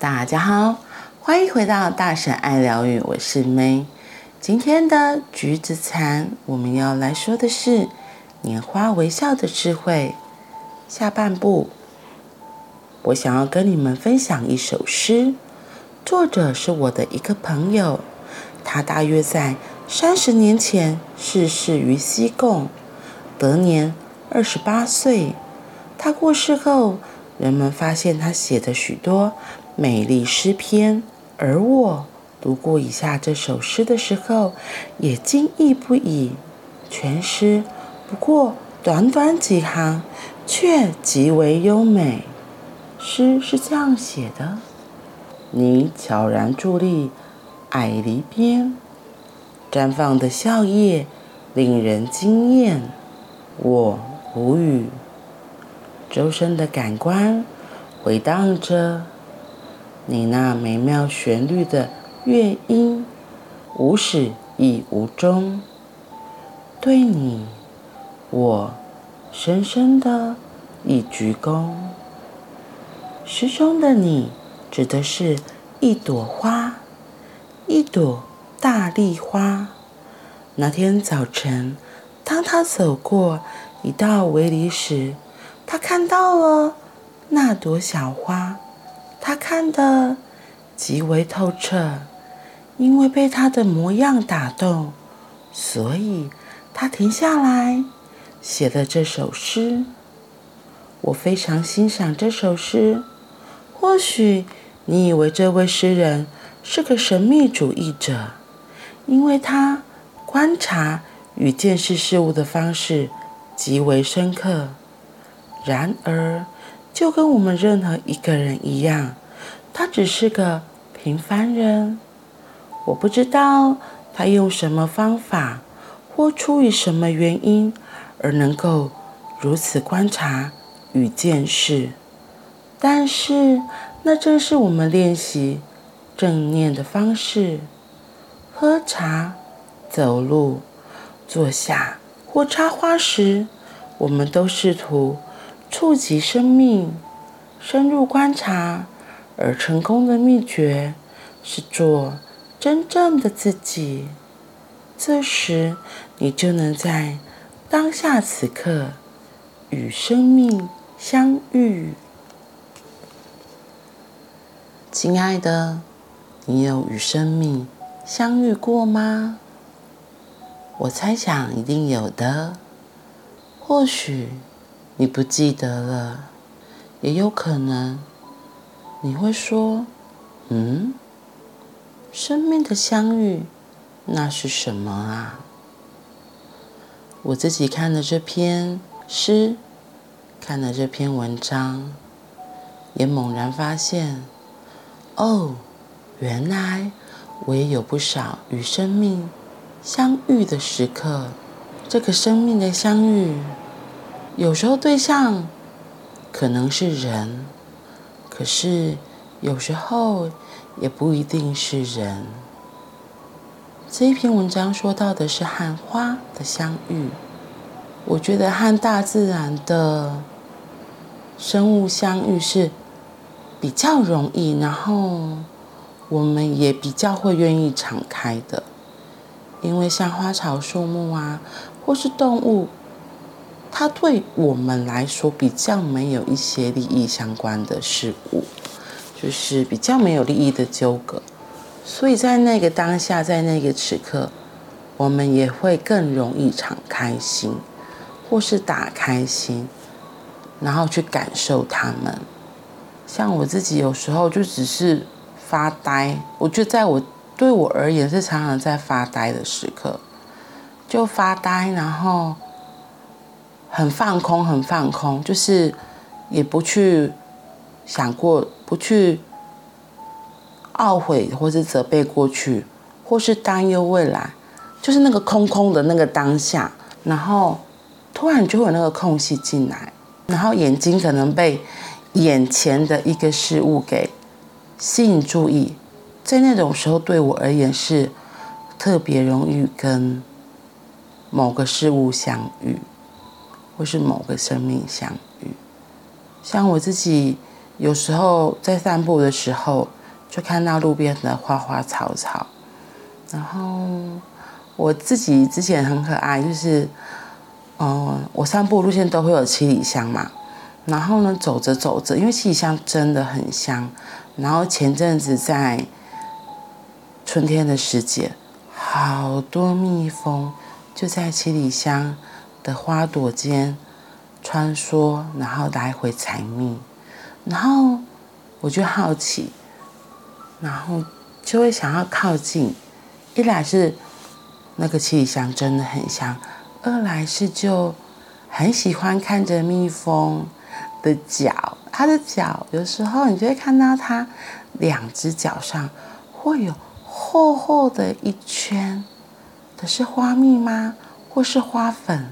大家好，欢迎回到大婶爱疗愈，我是 May。今天的橘子禅，我们要来说的是拈花微笑的智慧。下半部，我想要跟你们分享一首诗，作者是我的一个朋友，他大约在三十年前逝世于西贡，得年二十八岁。他过世后，人们发现他写的许多美丽诗篇，而我读过以下这首诗的时候，也惊异不已。全诗不过短短几行，却极为优美。诗是这样写的：你悄然伫立矮篱边，绽放的笑靥令人惊艳。我无语，周身的感官回荡着。你那美妙旋律的乐音，无始亦无终。对你，我深深的一鞠躬。诗中的你，指的是一朵花，一朵大丽花。那天早晨，当他走过一道围篱时，他看到了那朵小花。他看得极为透彻，因为被他的模样打动，所以他停下来写了这首诗。我非常欣赏这首诗。或许你以为这位诗人是个神秘主义者，因为他观察与见识事物的方式极为深刻。然而，就跟我们任何一个人一样，他只是个平凡人。我不知道他用什么方法，或出于什么原因，而能够如此观察与见识。但是，那正是我们练习正念的方式。喝茶、走路、坐下或插花时，我们都试图。触及生命，深入观察，而成功的秘诀是做真正的自己。这时，你就能在当下此刻与生命相遇。亲爱的，你有与生命相遇过吗？我猜想一定有的，或许。你不记得了，也有可能你会说：“嗯，生命的相遇，那是什么啊？”我自己看了这篇诗，看了这篇文章，也猛然发现，哦，原来我也有不少与生命相遇的时刻。这个生命的相遇。有时候对象可能是人，可是有时候也不一定是人。这一篇文章说到的是和花的相遇，我觉得和大自然的生物相遇是比较容易，然后我们也比较会愿意敞开的，因为像花草树木啊，或是动物。它对我们来说比较没有一些利益相关的事物，就是比较没有利益的纠葛，所以在那个当下，在那个时刻，我们也会更容易敞开心，或是打开心，然后去感受他们。像我自己有时候就只是发呆，我觉得在我对我而言是常常在发呆的时刻，就发呆，然后。很放空，很放空，就是也不去想过，不去懊悔或是责备过去，或是担忧未来，就是那个空空的那个当下，然后突然就会有那个空隙进来，然后眼睛可能被眼前的一个事物给吸引注意，在那种时候对我而言是特别容易跟某个事物相遇。或是某个生命相遇，像我自己有时候在散步的时候，就看到路边的花花草草。然后我自己之前很可爱，就是，嗯、我散步路线都会有七里香嘛。然后呢，走着走着，因为七里香真的很香。然后前阵子在春天的时节，好多蜜蜂就在七里香的花朵间穿梭，然后来回采蜜。然后我就好奇，然后就会想要靠近。一来是那个七里香真的很香，二来是就很喜欢看着蜜蜂的脚，它的脚有时候你就会看到它两只脚上会有厚厚的一圈，的是花蜜吗？或是花粉？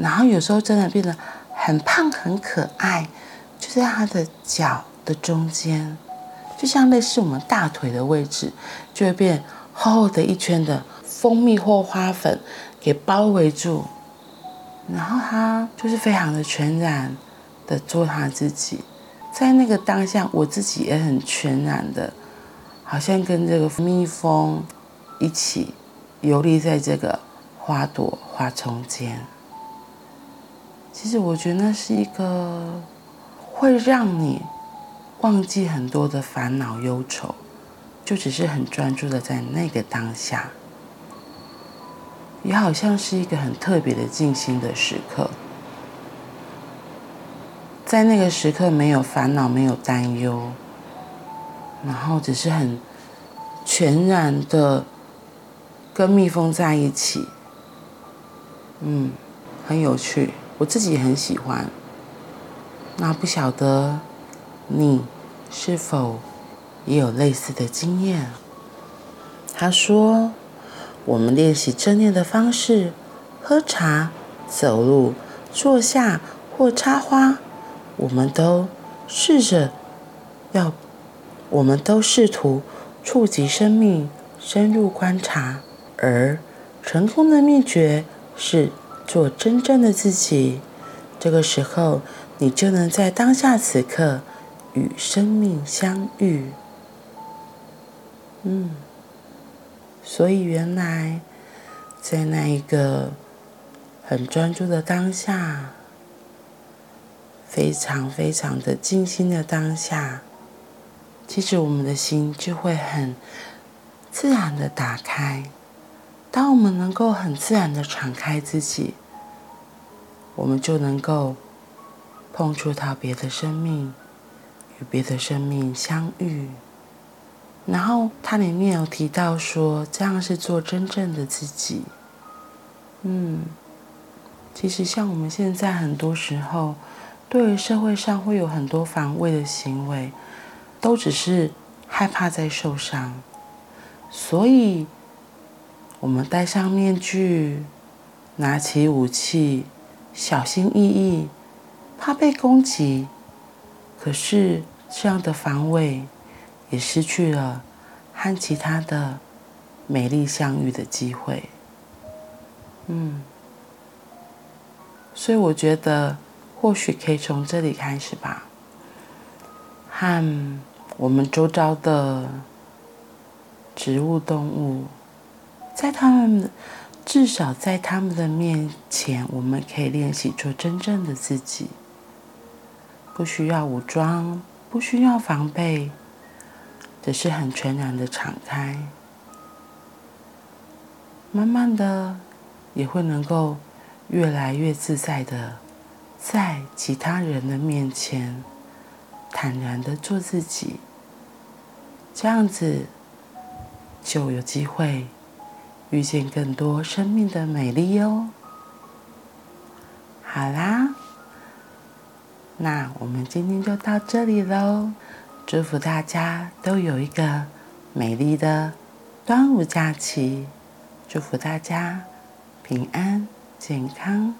然后有时候真的变得很胖很可爱，就在它的脚的中间，就像类似我们大腿的位置，就会变厚厚的一圈的蜂蜜或花粉给包围住，然后它就是非常的全然的做他自己，在那个当下，我自己也很全然的，好像跟这个蜜蜂一起游历在这个花朵花丛间。其实我觉得那是一个会让你忘记很多的烦恼忧愁，就只是很专注的在那个当下，也好像是一个很特别的静心的时刻。在那个时刻，没有烦恼，没有担忧，然后只是很全然的跟蜜蜂在一起，嗯，很有趣，我自己很喜欢。那不晓得你是否也有类似的经验？他说，我们练习正念的方式，喝茶、走路、坐下或插花。我们都试着要，我们都试图触及生命，深入观察，而成功的秘诀是做真正的自己。这个时候，你就能在当下此刻与生命相遇。嗯，所以原来在那一个很专注的当下。非常非常的静心的当下，其实我们的心就会很自然的打开。当我们能够很自然的敞开自己，我们就能够碰触到别的生命，与别的生命相遇。然后它里面有提到说，这样是做真正的自己。嗯，其实像我们现在很多时候。对于社会上会有很多防卫的行为，都只是害怕在受伤，所以我们戴上面具，拿起武器，小心翼翼，怕被攻击。可是这样的防卫也失去了和其他的美丽相遇的机会。嗯，所以我觉得。或许可以从这里开始吧，和我们周遭的植物、动物，在他们至少在他们的面前，我们可以练习做真正的自己，不需要武装，不需要防备，只是很全然的敞开，慢慢的也会能够越来越自在的。在其他人的面前，坦然的做自己，这样子就有机会遇见更多生命的美丽哦。好啦，那我们今天就到这里喽。祝福大家都有一个美丽的端午假期，祝福大家平安健康。